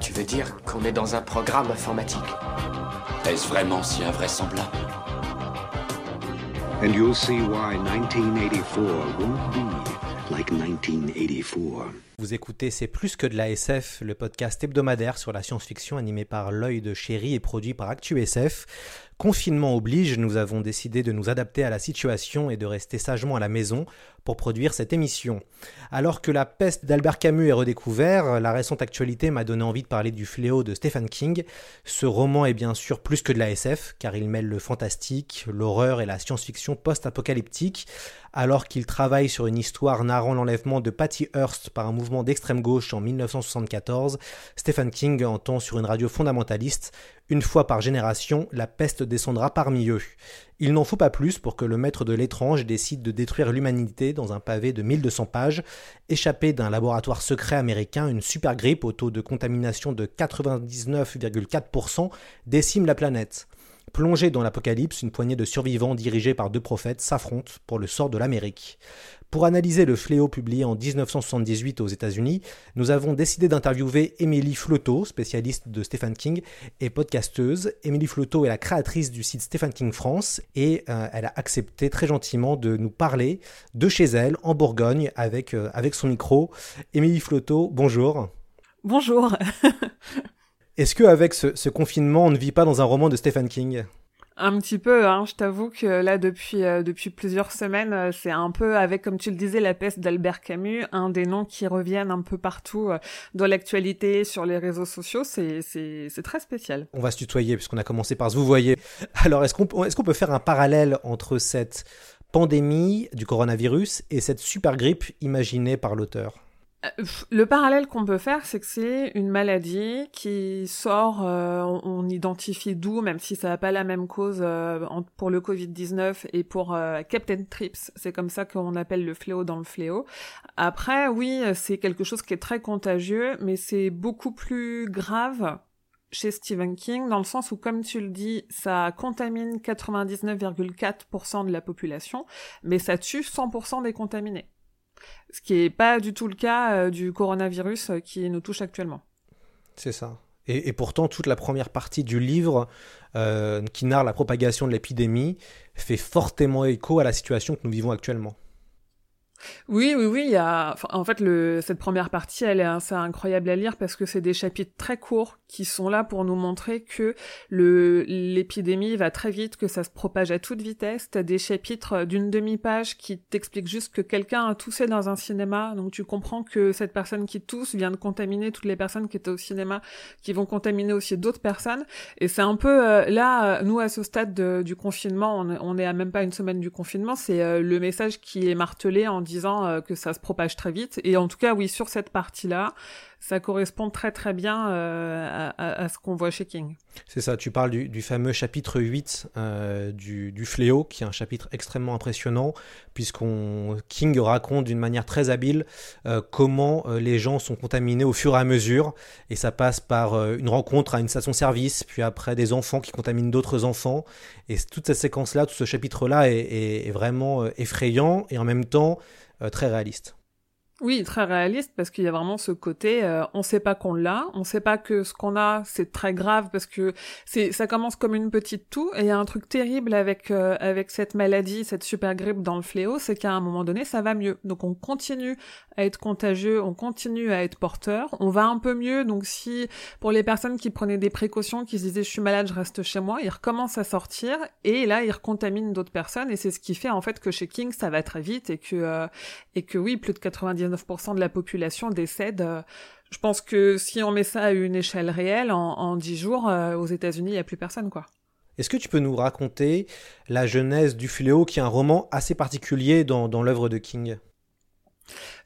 Tu veux dire qu'on est dans un programme informatique Est-ce vraiment si invraisemblable And you'll see why 1984 won't be like 1984. Vous écoutez C'est plus que de la SF, le podcast hebdomadaire sur la science-fiction animé par l'œil de chéri et produit par ActuSF. Confinement oblige, nous avons décidé de nous adapter à la situation et de rester sagement à la maison pour produire cette émission. Alors que la peste d'Albert Camus est redécouvert, la récente actualité m'a donné envie de parler du fléau de Stephen King. Ce roman est bien sûr plus que de la SF, car il mêle le fantastique, l'horreur et la science-fiction post-apocalyptique. Alors qu'il travaille sur une histoire narrant l'enlèvement de Patty Hearst par un mouvement d'extrême gauche en 1974, Stephen King entend sur une radio fondamentaliste une fois par génération, la peste descendra parmi eux. Il n'en faut pas plus pour que le maître de l'étrange décide de détruire l'humanité dans un pavé de 1200 pages. Échappé d'un laboratoire secret américain, une super grippe au taux de contamination de 99,4% décime la planète. Plongé dans l'apocalypse, une poignée de survivants dirigés par deux prophètes s'affrontent pour le sort de l'Amérique. Pour analyser le fléau publié en 1978 aux États-Unis, nous avons décidé d'interviewer Émilie Floto, spécialiste de Stephen King et podcasteuse. Émilie Floto est la créatrice du site Stephen King France et euh, elle a accepté très gentiment de nous parler de chez elle, en Bourgogne, avec, euh, avec son micro. Émilie Floto, bonjour. Bonjour. Est-ce qu'avec ce, ce confinement, on ne vit pas dans un roman de Stephen King? Un petit peu, hein, je t'avoue que là depuis euh, depuis plusieurs semaines, euh, c'est un peu avec comme tu le disais la peste d'Albert Camus, un des noms qui reviennent un peu partout euh, dans l'actualité sur les réseaux sociaux, c'est c'est très spécial. On va se tutoyer puisqu'on a commencé par se vous voyez. Alors est-ce qu'on est-ce qu'on peut faire un parallèle entre cette pandémie du coronavirus et cette super grippe imaginée par l'auteur? Le parallèle qu'on peut faire, c'est que c'est une maladie qui sort, euh, on, identifie d'où, même si ça n'a pas la même cause euh, pour le Covid-19 et pour euh, Captain Trips. C'est comme ça qu'on appelle le fléau dans le fléau. Après, oui, c'est quelque chose qui est très contagieux, mais c'est beaucoup plus grave chez Stephen King, dans le sens où, comme tu le dis, ça contamine 99,4% de la population, mais ça tue 100% des contaminés. Ce qui est pas du tout le cas euh, du coronavirus euh, qui nous touche actuellement. C'est ça. Et, et pourtant, toute la première partie du livre euh, qui narre la propagation de l'épidémie fait fortement écho à la situation que nous vivons actuellement. Oui, oui, oui. Il y a, enfin, en fait, le, cette première partie, elle est assez incroyable à lire parce que c'est des chapitres très courts qui sont là pour nous montrer que le l'épidémie va très vite, que ça se propage à toute vitesse. T'as des chapitres d'une demi-page qui t'expliquent juste que quelqu'un a toussé dans un cinéma, donc tu comprends que cette personne qui tousse vient de contaminer toutes les personnes qui étaient au cinéma, qui vont contaminer aussi d'autres personnes. Et c'est un peu euh, là, euh, nous à ce stade de- du confinement, on est à même pas une semaine du confinement, c'est euh, le message qui est martelé en disant euh, que ça se propage très vite. Et en tout cas, oui, sur cette partie-là, ça correspond très très bien euh, à, ce qu'on voit chez King. C'est ça, tu parles du, fameux chapitre 8 euh, du, fléau, qui est un chapitre extrêmement impressionnant, puisqu'on King raconte d'une manière très habile euh, comment les gens sont contaminés au fur et à mesure, et ça passe par une rencontre à une station-service, puis après des enfants qui contaminent d'autres enfants, et toute cette séquence-là, tout ce chapitre-là est, vraiment effrayant, et en même temps très réaliste. Oui, très réaliste parce qu'il y a vraiment ce côté, euh, on sait pas qu'on l'a, on sait pas que ce qu'on a c'est très grave parce que c'est ça commence comme une petite toux et il y a un truc terrible avec euh, avec cette maladie, cette super grippe dans le fléau, c'est qu'à un moment donné ça va mieux. Donc on continue à être contagieux, on continue à être porteur, on va un peu mieux. Donc si pour les personnes qui prenaient des précautions, qui se disaient je suis malade, je reste chez moi, ils recommencent à sortir et là ils recontaminent d'autres personnes et c'est ce qui fait en fait que chez King ça va très vite et que euh, et que oui, plus de 99% de la population décède. euh, Je pense que si on met ça à une échelle réelle, en, en 10 jours, euh, aux États-Unis, il n'y a plus personne, quoi. Est-ce que tu peux nous raconter la genèse du fléau, qui est un roman assez particulier dans, dans l'œuvre de King?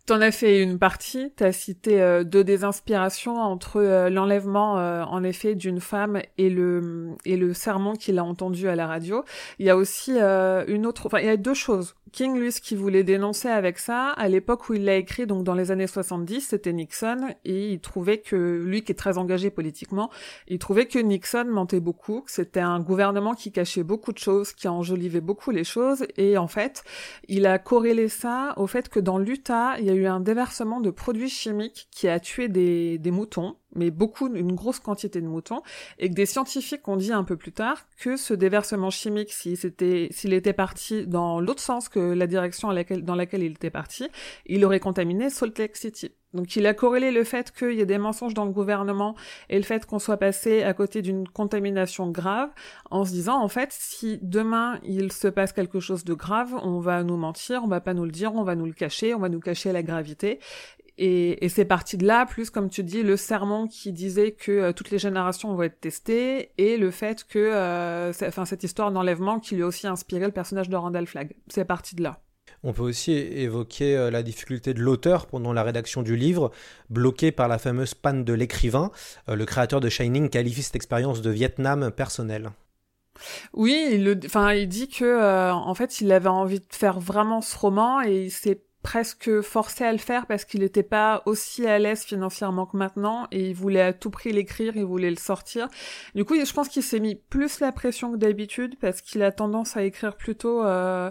T'en as fait une partie, t'as cité euh, deux des inspirations entre euh, l'enlèvement euh, en effet d'une femme et le et le sermon qu'il a entendu à la radio. Il y a aussi une autre, enfin il y a deux choses. King, lui, ce qu'il voulait dénoncer avec ça, à l'époque où il l'a écrit, donc dans les années 70, c'était Nixon, et il trouvait que, lui qui est très engagé politiquement, il trouvait que Nixon mentait beaucoup, que c'était un gouvernement qui cachait beaucoup de choses, qui enjolivait beaucoup les choses, et en fait, il a corrélé ça au fait que dans l'Utah, il y a eu un déversement de produits chimiques qui a tué des moutons, mais beaucoup, une grosse quantité de moutons, et que des scientifiques ont dit un peu plus tard que ce déversement chimique, s'il était, était parti dans l'autre sens que la direction dans laquelle il était parti, il aurait contaminé Salt Lake City. Donc il a corrélé le fait qu'il y ait des mensonges dans le gouvernement et le fait qu'on soit passé à côté d'une contamination grave en se disant en fait si demain il se passe quelque chose de grave, on va nous mentir, on va pas nous le dire, on va nous le cacher, on va nous cacher la gravité et, et c'est parti de là, plus comme tu dis, le serment qui disait que euh, toutes les générations vont être testées, et le fait que, euh, enfin, cette histoire d'enlèvement qui lui a aussi inspiré le personnage de Randall Flagg. C'est parti de là. On peut aussi évoquer euh, la difficulté de l'auteur pendant la rédaction du livre, bloqué par la fameuse panne de l'écrivain. le créateur de Shining qualifie cette expérience de Vietnam personnel. Oui, il, il dit que en fait, il avait envie de faire vraiment ce roman et il s'est presque forcé à le faire parce qu'il n'était pas aussi à l'aise financièrement que maintenant et il voulait à tout prix l'écrire, il voulait le sortir. Du coup, je pense qu'il s'est mis plus la pression que d'habitude parce qu'il a tendance à écrire plutôt euh,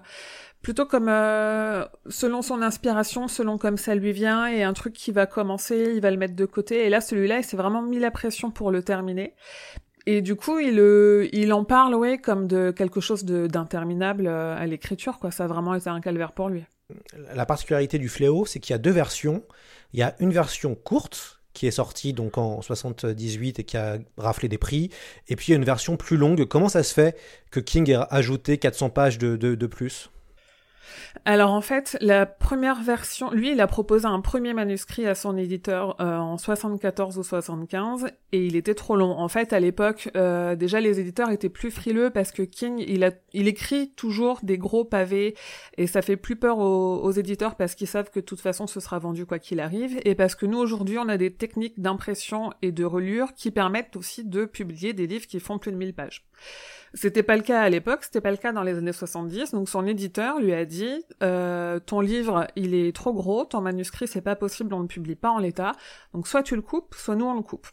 plutôt comme euh, selon son inspiration, selon comme ça lui vient et un truc qui va commencer, il va le mettre de côté et là celui-là, il s'est vraiment mis la pression pour le terminer. Et du coup, il, euh, il en parle, ouais, comme de quelque chose d'interminable à l'écriture, quoi. Ça a vraiment été un calvaire pour lui la particularité du fléau, c'est qu'il y a deux versions. Il y a une version courte qui est sortie donc en 78 et qui a raflé des prix, et puis il y a une version plus longue. Comment ça se fait que King ait ajouté 400 pages de, de plus? Alors en fait, la première version, lui, il a proposé un premier manuscrit à son éditeur euh, en 74 ou 75 et il était trop long. En fait, à l'époque, euh, déjà les éditeurs étaient plus frileux parce que King, il, écrit toujours des gros pavés et ça fait plus peur aux, aux éditeurs parce qu'ils savent que de toute façon ce sera vendu quoi qu'il arrive et parce que nous aujourd'hui on a des techniques d'impression et de relure qui permettent aussi de publier des livres qui font plus de 1000 pages. C'était pas le cas à l'époque, c'était pas le cas dans les années 70. Donc son éditeur lui a dit euh, ton livre il est trop gros, ton manuscrit c'est pas possible, on ne publie pas en l'état. Donc soit tu le coupes, soit nous on le coupe.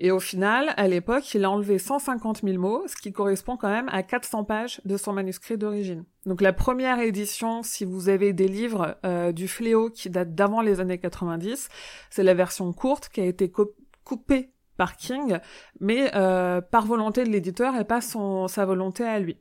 Et au final, à l'époque, il a enlevé 150 000 mots, ce qui correspond quand même à 400 pages de son manuscrit d'origine. Donc la première édition, si vous avez des livres euh, du Fléau qui datent d'avant les années 90, c'est la version courte qui a été coupée par King, mais euh, par volonté de l'éditeur et pas son, sa volonté à lui.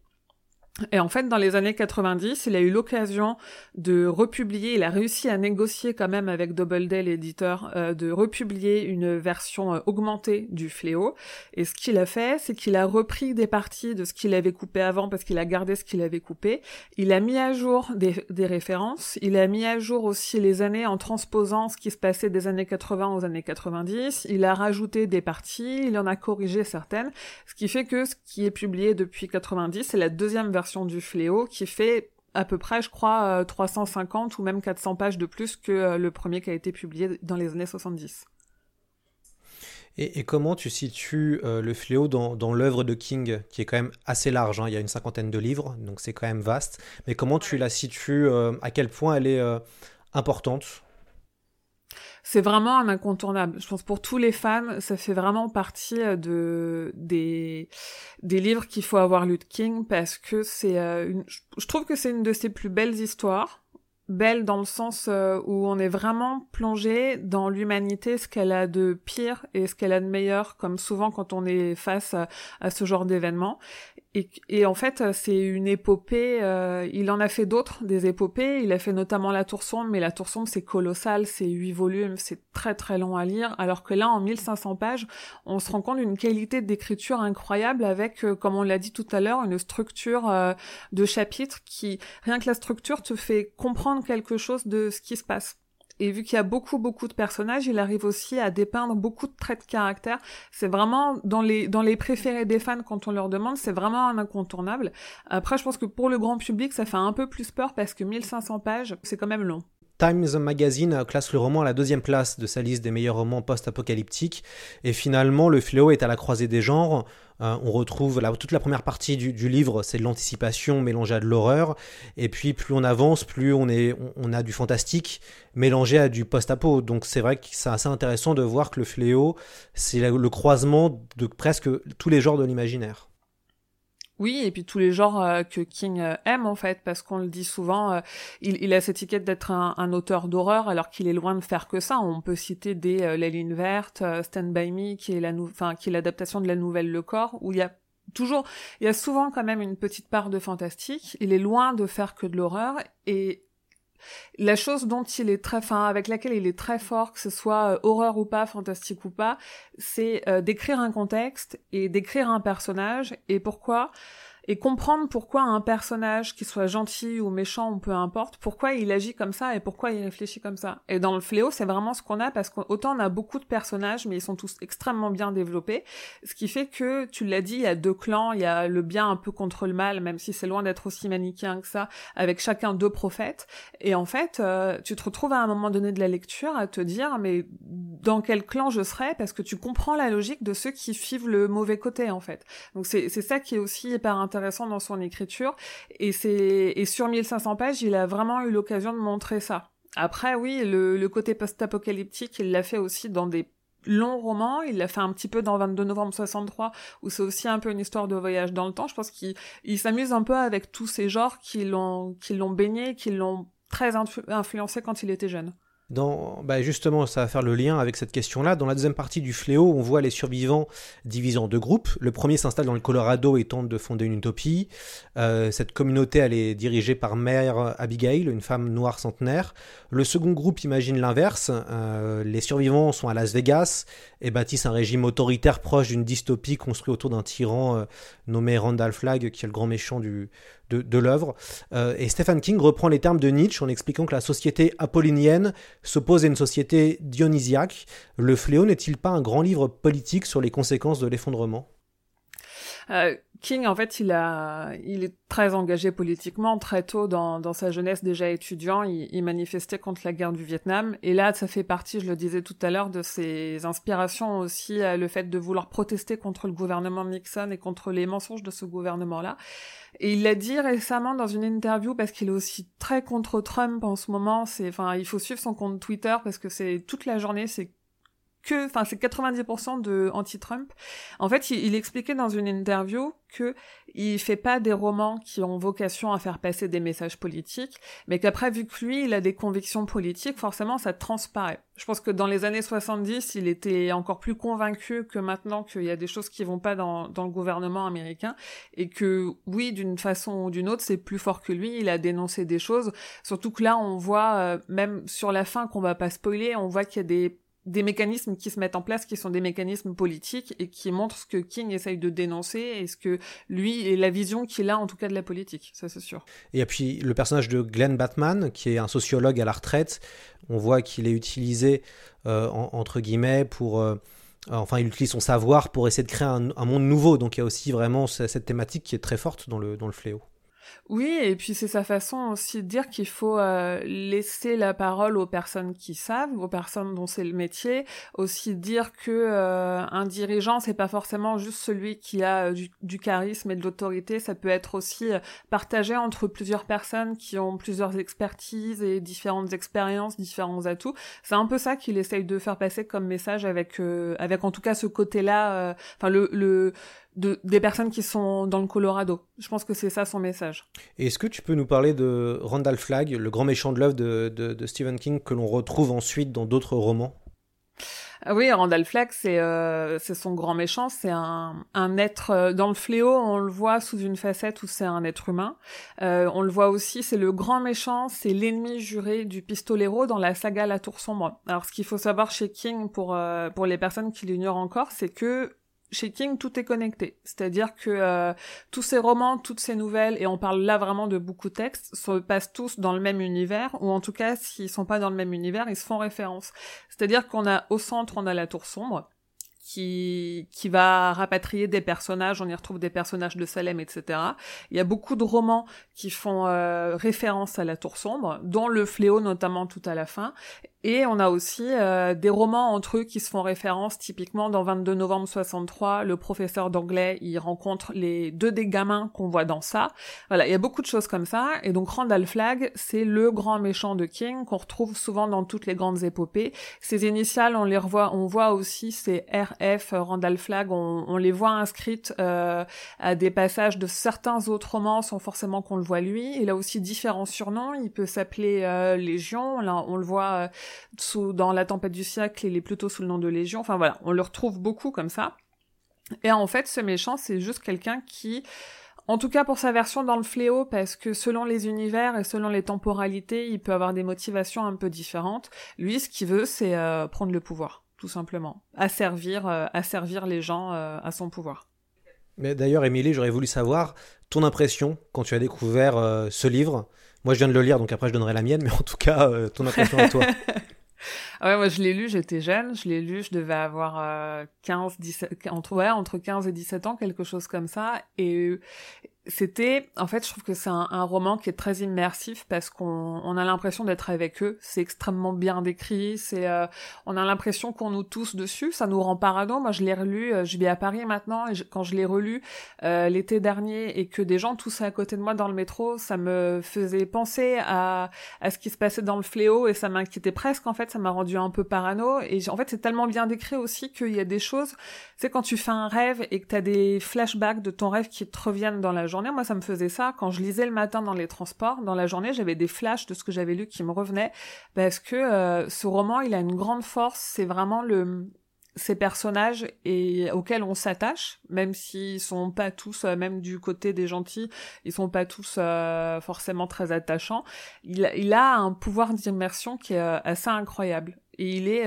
Et en fait, dans les années 90, il a eu l'occasion de republier, il a réussi à négocier quand même avec Doubleday, l'éditeur, euh, de republier une version euh, augmentée du Fléau. Et ce qu'il a fait, c'est qu'il a repris des parties de ce qu'il avait coupé avant parce qu'il a gardé ce qu'il avait coupé. Il a mis à jour des, des, références. Il a mis à jour aussi les années en transposant ce qui se passait des années 80 aux années 90. Il a rajouté des parties, il en a corrigé certaines. Ce qui fait que ce qui est publié depuis 90, c'est la deuxième version du Fléau qui fait à peu près, je crois, 350 euh, ou même 400 pages de plus que euh, le premier qui a été publié dans les années 70. Et, comment tu situes euh, le fléau dans, dans l'œuvre de King, qui est quand même assez large, hein? il y a une cinquantaine de livres, donc c'est quand même vaste, mais comment tu la situes, à quel point elle est importante? C'est vraiment un incontournable. Je pense pour tous les fans, ça fait vraiment partie euh, de des des livres qu'il faut avoir lu de King parce que c'est euh, je trouve que c'est une de ses plus belles histoires. Belle dans le sens euh, où on est vraiment plongé dans l'humanité, ce qu'elle a de pire et ce qu'elle a de meilleur, comme souvent quand on est face à, à ce genre d'événement. Et, en fait, c'est une épopée. Euh, il en a fait d'autres, des épopées. Il a fait notamment La Tour sombre, mais La Tour sombre, c'est colossal, c'est huit volumes, c'est très très long à lire. Alors que là, en 1500 pages, on se rend compte d'une qualité d'écriture incroyable avec, euh, comme on l'a dit tout à l'heure, une structure euh, de chapitres qui, rien que la structure, te fait comprendre quelque chose de ce qui se passe. Et vu qu'il y a beaucoup beaucoup de personnages, il arrive aussi à dépeindre beaucoup de traits de caractère. C'est vraiment dans les dans les préférés des fans quand on leur demande, c'est vraiment un incontournable. Après, je pense que pour le grand public, ça fait un peu plus peur parce que 1500 pages, c'est quand même long. Times Magazine classe le roman à la deuxième place de sa liste des meilleurs romans post-apocalyptiques. Et finalement, Le Fléau est à la croisée des genres. Euh, on retrouve toute la première partie du, livre, c'est de l'anticipation mélangée à de l'horreur. Et puis plus on avance, plus on, est, on, a du fantastique mélangé à du post-apo. Donc c'est vrai que c'est assez intéressant de voir que Le Fléau, c'est le croisement de presque tous les genres de l'imaginaire. Oui, et puis tous les genres euh, que King euh, aime en fait, parce qu'on le dit souvent, euh, il, a cette étiquette d'être un, auteur d'horreur, alors qu'il est loin de faire que ça. On peut citer des La Ligne Verte, Stand By Me, qui est la qui est l'adaptation de la nouvelle Le Corps, où il y a toujours, il y a souvent quand même une petite part de fantastique. Il est loin de faire que de l'horreur, et la chose dont il est très, fin, avec laquelle il est très fort, que ce soit euh, horreur ou pas, fantastique ou pas, c'est euh, d'écrire un contexte et d'écrire un personnage. Et pourquoi? Et comprendre pourquoi un personnage, qui soit gentil ou méchant ou peu importe, pourquoi il agit comme ça et pourquoi il réfléchit comme ça. Et dans le fléau, c'est vraiment ce qu'on a parce qu'autant on a beaucoup de personnages, mais ils sont tous extrêmement bien développés, ce qui fait que, tu l'as dit, il y a deux clans, il y a le bien un peu contre le mal, même si c'est loin d'être aussi manichéen que ça, avec chacun deux prophètes. Et en fait, euh, tu te retrouves à un moment donné de la lecture à te dire, mais dans quel clan je serais Parce que tu comprends la logique de ceux qui suivent le mauvais côté, en fait. Donc c'est ça qui est aussi hyper intéressant intéressant dans son écriture. Et c'est et sur 1500 pages, il a vraiment eu l'occasion de montrer ça. Après, oui, le, côté post-apocalyptique, il l'a fait aussi dans des longs romans. Il l'a fait un petit peu dans 22 novembre 63, où c'est aussi un peu une histoire de voyage dans le temps. Je pense qu'il s'amuse un peu avec tous ces genres qui l'ont qui l'ont baigné, qui l'ont très influencé quand il était jeune. Dans, bah justement, ça va faire le lien avec cette question-là. Dans la deuxième partie du fléau, on voit les survivants divisés en deux groupes. Le premier s'installe dans le Colorado et tente de fonder une utopie. Euh, cette communauté, elle est dirigée par Mère Abigail, une femme noire centenaire. Le second groupe imagine l'inverse. Euh, les survivants sont à Las Vegas et bâtissent un régime autoritaire proche d'une dystopie construite autour d'un tyran euh, nommé Randall Flagg, qui est le grand méchant du, de, l'œuvre. Euh, et Stephen King reprend les termes de Nietzsche en expliquant que la société apollinienne s'oppose à une société dionysiaque. Le fléau n'est-il pas un grand livre politique sur les conséquences de l'effondrement? Euh, King, en fait, il a, il est très engagé politiquement très tôt dans, dans sa jeunesse déjà étudiant. Il, il, manifestait contre la guerre du Vietnam. Et là, ça fait partie, je le disais tout à l'heure, de ses inspirations aussi, le fait de vouloir protester contre le gouvernement Nixon et contre les mensonges de ce gouvernement-là. Et il l'a dit récemment dans une interview parce qu'il est aussi très contre Trump en ce moment. C'est, enfin, il faut suivre son compte Twitter parce que c'est toute la journée, c'est que, enfin, c'est 90% de anti-Trump. En fait, il, expliquait dans une interview que il fait pas des romans qui ont vocation à faire passer des messages politiques, mais qu'après, vu que lui, il a des convictions politiques, forcément, ça transparaît. Je pense que dans les années 70, il était encore plus convaincu que maintenant qu'il y a des choses qui vont pas dans, dans le gouvernement américain, et que, oui, d'une façon ou d'une autre, c'est plus fort que lui, il a dénoncé des choses, surtout que là, on voit, euh, même sur la fin, qu'on va pas spoiler, on voit qu'il y a des des mécanismes qui se mettent en place qui sont des mécanismes politiques et qui montrent ce que King essaye de dénoncer et ce que lui et la vision qu'il a en tout cas de la politique, ça c'est sûr. Et puis le personnage de Glenn Batman, qui est un sociologue à la retraite, on voit qu'il est utilisé euh, entre guillemets pour euh, enfin, il utilise son savoir pour essayer de créer un, un, monde nouveau. Donc il y a aussi vraiment cette thématique qui est très forte dans le, dans le fléau. Oui, et puis c'est sa façon aussi de dire qu'il faut euh, laisser la parole aux personnes qui savent, aux personnes dont c'est le métier. Aussi dire que euh, un dirigeant, c'est pas forcément juste celui qui a euh, du, charisme et de l'autorité. Ça peut être aussi partagé entre plusieurs personnes qui ont plusieurs expertises et différentes expériences, différents atouts. C'est un peu ça qu'il essaye de faire passer comme message avec, avec en tout cas ce côté-là. Enfin le, le de, des personnes qui sont dans le Colorado. Je pense que c'est ça son message. Est-ce que tu peux nous parler de Randall Flagg, le grand méchant de l'œuvre de, de, Stephen King que l'on retrouve ensuite dans d'autres romans? Ah oui, Randall Flagg, c'est euh, son grand méchant, c'est un, un être euh, dans le fléau, on le voit sous une facette où c'est un être humain. Euh, on le voit aussi, c'est le grand méchant, c'est l'ennemi juré du pistolero dans la saga La Tour sombre. Alors ce qu'il faut savoir chez King pour euh, pour les personnes qui l'ignorent encore, c'est que chez King, tout est connecté. C'est-à-dire que euh, tous ces romans, toutes ces nouvelles, et on parle là vraiment de beaucoup de textes, se passent tous dans le même univers, ou en tout cas, s'ils sont pas dans le même univers, ils se font référence. C'est-à-dire qu'on a au centre, on a la tour sombre, qui qui va rapatrier des personnages. On y retrouve des personnages de Salem, etc. Il y a beaucoup de romans qui font euh, référence à la Tour sombre, dont le Fléau notamment tout à la fin. Et on a aussi euh, des romans entre eux qui se font référence. Typiquement, dans 22 novembre 63, le professeur d'anglais, il rencontre les deux des gamins qu'on voit dans ça. Voilà, il y a beaucoup de choses comme ça. Et donc, Randall Flagg, c'est le grand méchant de King qu'on retrouve souvent dans toutes les grandes épopées. Ses initiales, on les revoit, on voit aussi ces RF, Randall Flagg, on, on les voit inscrites euh, à des passages de certains autres romans sans forcément qu'on le voit lui. Il a aussi différents surnoms. Il peut s'appeler euh, Légion. Là, on le voit... Euh, sous, dans La tempête du siècle, il est plutôt sous le nom de Légion. Enfin voilà, on le retrouve beaucoup comme ça. Et en fait, ce méchant, c'est juste quelqu'un qui, en tout cas pour sa version dans le fléau, parce que selon les univers et selon les temporalités, il peut avoir des motivations un peu différentes. Lui, ce qu'il veut, c'est euh, prendre le pouvoir, tout simplement, asservir, euh, asservir les gens euh, à son pouvoir. Mais d'ailleurs, Émilie, j'aurais voulu savoir ton impression quand tu as découvert ce livre. Moi, je viens de le lire, donc après, je donnerai la mienne, mais en tout cas, ton impression à toi. Ah ouais, moi je l'ai lu, j'étais jeune, je l'ai lu, je devais avoir 15, 17, entre, ouais, entre 15 et 17 ans, quelque chose comme ça, et c'était, en fait, je trouve que c'est un, roman qui est très immersif parce qu'on on a l'impression d'être avec eux. C'est extrêmement bien décrit. C'est, euh, on a l'impression qu'on nous tousse dessus. Ça nous rend parano. Moi, je l'ai relu. Euh, je vis à Paris maintenant et quand je l'ai relu euh, l'été dernier et que des gens toussaient à côté de moi dans le métro, ça me faisait penser à, à ce qui se passait dans le fléau et ça m'inquiétait presque. En fait, ça m'a rendu un peu parano. Et en fait, c'est tellement bien décrit aussi qu'il y a des choses. C'est quand tu fais un rêve et que tu as des flashbacks de ton rêve qui te reviennent dans la Moi, ça me faisait ça. Quand je lisais le matin dans les transports, dans la journée, j'avais des flashs de ce que j'avais lu qui me revenaient. Parce que euh, ce roman, il a une grande force. C'est vraiment le ces personnages et auxquels on s'attache, même s'ils sont pas tous, euh, même du côté des gentils, ils sont pas tous euh, forcément très attachants. Il, il a un pouvoir d'immersion qui est assez incroyable. Et il est,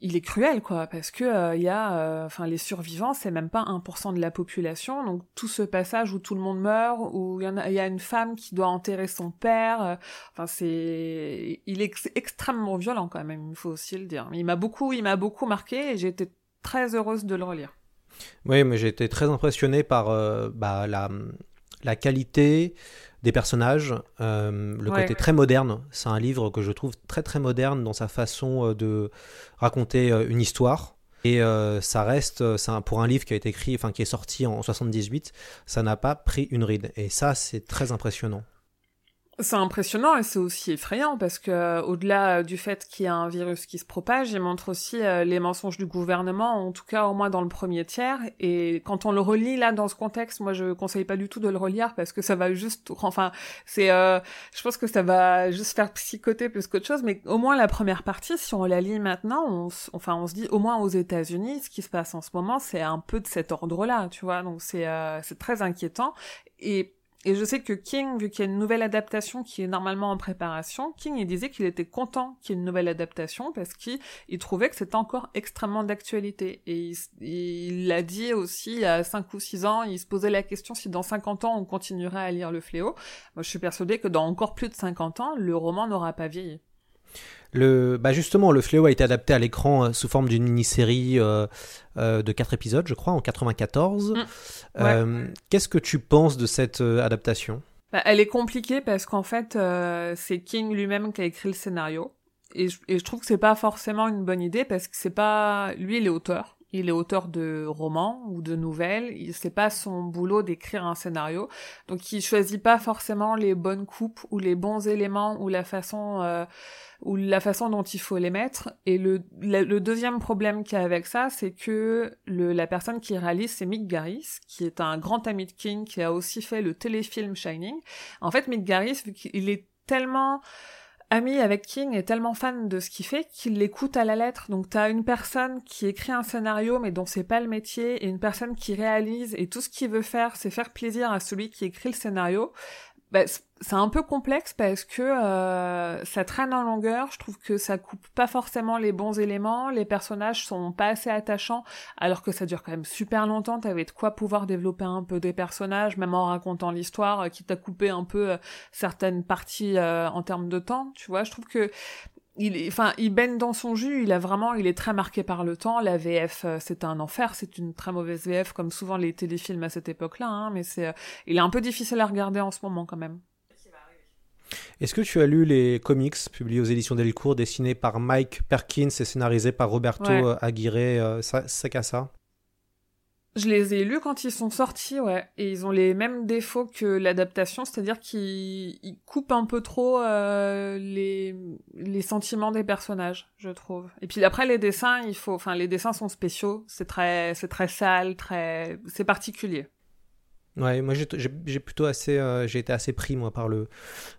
il est cruel quoi parce que euh, y a euh, enfin les survivants c'est même pas 1% de la population donc tout ce passage où tout le monde meurt où il y, a, une femme qui doit enterrer son père euh, enfin c'est il est extrêmement violent quand même il faut aussi le dire. Il m'a beaucoup il m'a beaucoup marqué et j'ai été très heureuse de le relire. Oui mais j'ai été très impressionné par bah, la la qualité des personnages, euh, le côté très moderne. C'est un livre que je trouve très très moderne dans sa façon euh, de raconter euh, une histoire. Et ça reste, pour un livre qui a été écrit, enfin qui est sorti en 78, ça n'a pas pris une ride. Et ça, c'est très impressionnant. C'est impressionnant et c'est aussi effrayant parce que euh, au-delà du fait qu'il y a un virus qui se propage, il montre aussi euh, les mensonges du gouvernement, en tout cas au moins dans le premier tiers. Et quand on le relit là dans ce contexte, moi je conseille pas du tout de le relire parce que ça va juste, enfin c'est, euh, je pense que ça va juste faire psychoter plus qu'autre chose. Mais au moins la première partie, si on la lit maintenant, on, enfin on se dit au moins aux États-Unis, ce qui se passe en ce moment, c'est un peu de cet ordre-là, tu vois. Donc c'est c'est très inquiétant et et je sais que King, vu qu'il y a une nouvelle adaptation qui est normalement en préparation, King il disait qu'il était content qu'il y ait une nouvelle adaptation parce qu'il trouvait que c'était encore extrêmement d'actualité. Et il l'a dit aussi il y a 5 ou 6 ans, il se posait la question si dans 50 ans on continuerait à lire Le Fléau. Moi je suis persuadée que dans encore plus de 50 ans, le roman n'aura pas vieilli. Le, bah justement, le fléau a été adapté à l'écran euh, sous forme d'une mini-série euh, euh, de 4 épisodes, je crois, en 94. Mm. Qu'est-ce que tu penses de cette adaptation? Bah, Elle est compliquée parce qu'en fait, c'est King lui-même qui a écrit le scénario. Et je, et je trouve que c'est pas forcément une bonne idée parce que c'est pas lui, il est auteur. Il est auteur de romans ou de nouvelles. C'est pas son boulot d'écrire un scénario. Donc il choisit pas forcément les bonnes coupes ou les bons éléments ou la façon euh, ou la façon dont il faut les mettre. Et le, le, deuxième problème qu'il y a avec ça, c'est que le, la personne qui réalise, c'est Mick Garris, qui est un grand ami de King, qui a aussi fait le téléfilm Shining. En fait, Mick Garris, vu qu'il est tellement ami avec King est tellement fan de ce qu'il fait qu'il l'écoute à la lettre. Donc t'as une personne qui écrit un scénario mais dont c'est pas le métier et une personne qui réalise et tout ce qu'il veut faire c'est faire plaisir à celui qui écrit le scénario bah, c'est un peu complexe parce que euh, ça traîne en longueur. Je trouve que ça coupe pas forcément les bons éléments. Les personnages sont pas assez attachants, alors que ça dure quand même super longtemps. T'avais de quoi pouvoir développer un peu des personnages, même en racontant l'histoire, euh, qui t'a coupé un peu euh, certaines parties en termes de temps. Tu vois, je trouve que il enfin, il baigne dans son jus. Il a vraiment, il est très marqué par le temps. La VF, euh, c'est un enfer. C'est une très mauvaise VF, comme souvent les téléfilms à cette époque-là. Hein, mais c'est, euh, il est un peu difficile à regarder en ce moment quand même. Est-ce que tu as lu les comics publiés aux éditions Delcourt, dessinés par Mike Perkins et scénarisés par Roberto Ouais. Aguirre euh, Sa- Sacasa Je les ai lus quand ils sont sortis, ouais. Et ils ont les mêmes défauts que l'adaptation, c'est-à-dire qu'ils ils coupent un peu trop euh, les, les sentiments des personnages, je trouve. Et puis après, les dessins, il faut, enfin, les dessins sont spéciaux. C'est très, c'est très sale, très, c'est particulier. Ouais, moi j'ai plutôt assez, euh, j'ai été assez pris moi par le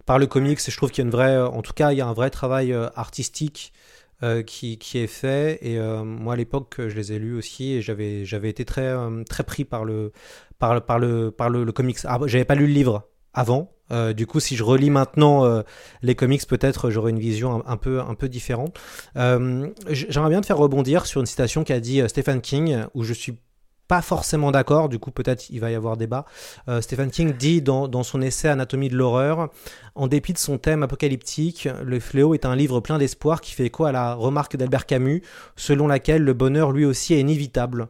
par le comics. Je trouve qu'il y a une vraie, en tout cas, il y a un vrai travail euh, artistique euh, qui, qui est fait. Et euh, moi à l'époque, je les ai lus aussi et j'avais j'avais été très euh, très pris par le par le par le par le, comics. Ah, j'avais pas lu le livre avant. Euh, du coup, si je relis maintenant euh, les comics, peut-être j'aurai une vision un, un peu un peu différente. J'aimerais bien te faire rebondir sur une citation qu'a dit Stephen King, où je suis forcément d'accord, du coup peut-être il va y avoir débat. Euh, Stephen King dit dans, dans son essai Anatomie de l'horreur, en dépit de son thème apocalyptique, Le Fléau est un livre plein d'espoir qui fait écho à la remarque d'Albert Camus, selon laquelle le bonheur lui aussi est inévitable.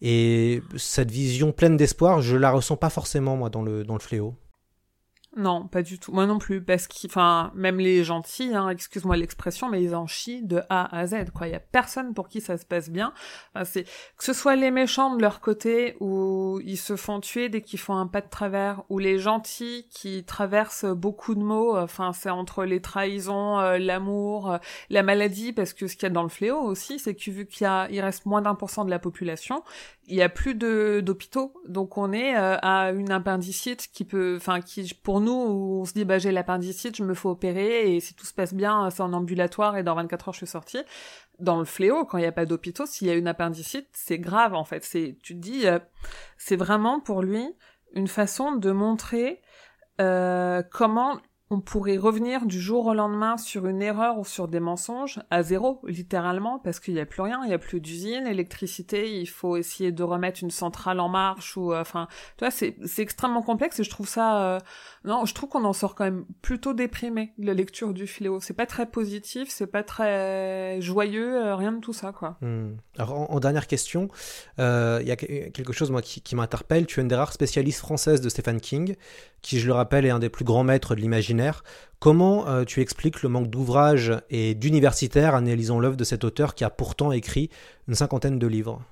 Et cette vision pleine d'espoir, je la ressens pas forcément moi dans le Fléau. Non, pas du tout. Moi non plus, parce qu'ils, enfin, même les gentils, hein, excuse-moi l'expression, mais ils en chient de A à Z, quoi. Il y a personne pour qui ça se passe bien. Enfin, c'est que ce soit les méchants de leur côté où ils se font tuer dès qu'ils font un pas de travers, ou les gentils qui traversent beaucoup de mots. Enfin, c'est entre les trahisons, euh, l'amour, euh, la maladie, parce que ce qu'il y a dans le fléau aussi, c'est que vu qu'il y a, il reste moins d'un pour cent de la population, il y a plus de d'hôpitaux, donc on est euh, à une appendicite qui peut, enfin qui pour nous où on se dit bah j'ai l'appendicite, je me fais opérer et si tout se passe bien, c'est en ambulatoire et dans 24 heures je suis sortie. Dans le fléau, quand il n'y a pas d'hôpitaux, s'il y a une appendicite, c'est grave en fait. C'est, tu te dis, euh, c'est vraiment pour lui une façon de montrer euh, comment on pourrait revenir du jour au lendemain sur une erreur ou sur des mensonges à zéro, littéralement, parce qu'il n'y a plus rien, il n'y a plus d'usine, électricité, il faut essayer de remettre une centrale en marche ou, euh, enfin, tu vois, c'est extrêmement complexe et je trouve ça, euh, non, je trouve qu'on en sort quand même plutôt déprimé de la lecture du fléau. C'est pas très positif, c'est pas très joyeux, euh, rien de tout ça, quoi. Hmm. Alors, en, dernière question, il y a que- quelque chose moi qui, qui m'interpelle. Tu es une des rares spécialistes françaises de Stephen King, qui, je le rappelle, est un des plus grands maîtres de l'imaginaire. Comment euh, tu expliques le manque d'ouvrages et d'universitaires analysant l'œuvre de cet auteur qui a pourtant écrit une cinquantaine de livres?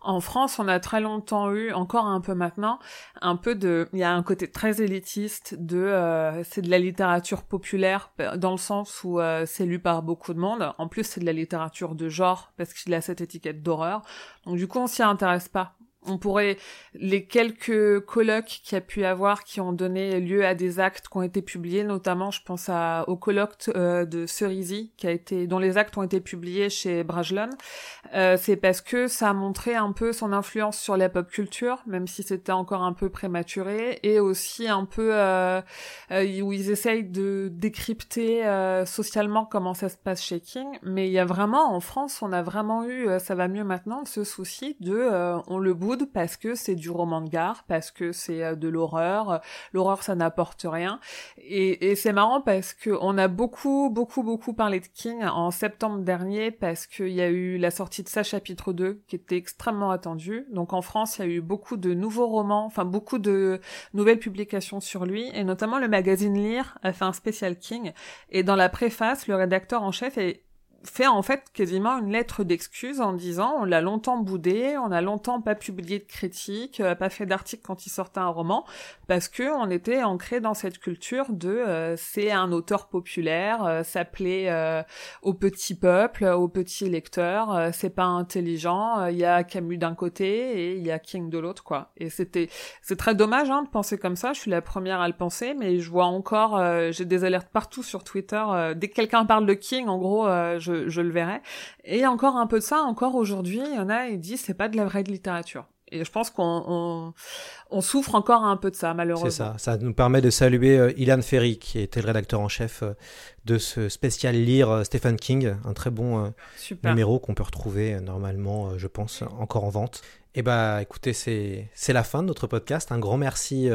En France, on a très longtemps eu, encore un peu maintenant, un peu de, il y a un côté très élitiste de, euh, c'est de la littérature populaire dans le sens où euh, c'est lu par beaucoup de monde. En plus, c'est de la littérature de genre parce qu'il a cette étiquette d'horreur. Donc du coup, on s'y intéresse pas. On pourrait les quelques colloques qu'il y a pu avoir qui ont donné lieu à des actes qui ont été publiés, notamment je pense au colloque euh, de Cerisy qui a été dont les actes ont été publiés chez Brajlon. Euh, c'est parce que ça a montré un peu son influence sur la pop culture, même si c'était encore un peu prématuré, et aussi un peu euh, où ils essayent de décrypter socialement comment ça se passe chez King. Mais il y a vraiment en France, on a vraiment eu, ça va mieux maintenant, ce souci de on le boude parce que c'est du roman de gare, parce que c'est euh, de l'horreur. L'horreur, ça n'apporte rien. Et, et c'est marrant parce que on a beaucoup, beaucoup, beaucoup parlé de King en septembre dernier parce qu'il y a eu la sortie de sa chapitre 2 qui était extrêmement attendue. Donc en France, il y a eu beaucoup de nouveaux romans, enfin beaucoup de nouvelles publications sur lui et notamment le magazine Lire a fait un spécial King et dans la préface, le rédacteur en chef est fait en fait quasiment une lettre d'excuse en disant on l'a longtemps boudé, on a longtemps pas publié de critiques, euh, pas fait d'article quand il sortait un roman parce que on était ancré dans cette culture de euh, c'est un auteur populaire, euh, ça plaît euh, au petit peuple, aux petits lecteurs, euh, c'est pas intelligent, euh, il y a Camus d'un côté et il y a King de l'autre quoi. Et c'était c'est très dommage hein, de penser comme ça, je suis la première à le penser mais je vois encore euh, j'ai des alertes partout sur Twitter euh, dès que quelqu'un parle de King en gros euh, je, je le verrai. Et encore un peu de ça, encore aujourd'hui, il y en a, ils disent c'est pas de la vraie littérature. Et je pense qu'on on, on souffre encore un peu de ça, malheureusement. C'est ça. Ça nous permet de saluer euh, Ilan Ferry, qui était le rédacteur en chef euh, de ce spécial lire euh, Stephen King, un très bon euh, numéro qu'on peut retrouver normalement, je pense, encore en vente. Et bah, écoutez, c'est la fin de notre podcast. Un grand merci.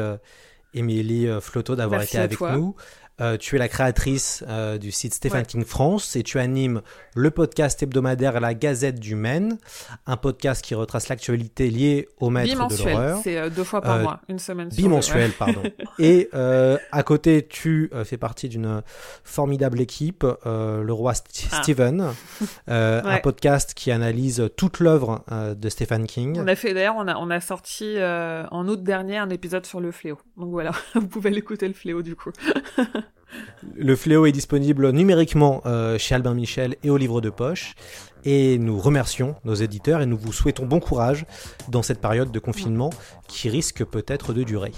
Émilie Flotto d'avoir été avec toi. nous. Euh, tu es la créatrice euh, du site Stephen Ouais. King France et tu animes le podcast hebdomadaire La Gazette du Maine, un podcast qui retrace l'actualité liée au maître de Bimensuel, l'horreur. c'est euh, deux fois par Euh, mois, une semaine sur Bimensuel, pardon. Et à côté, tu fais partie d'une formidable équipe, Le Roi St- Ah. Euh, un podcast qui analyse toute l'œuvre de Stephen King. On a fait d'ailleurs, on a, on a sorti en août dernier un épisode sur le fléau. Donc voilà, vous pouvez l'écouter le fléau du coup. Le Fléau est disponible numériquement euh, chez Albin Michel et au livre de poche. Et nous remercions nos éditeurs et nous vous souhaitons bon courage dans cette période de confinement qui risque peut-être de durer.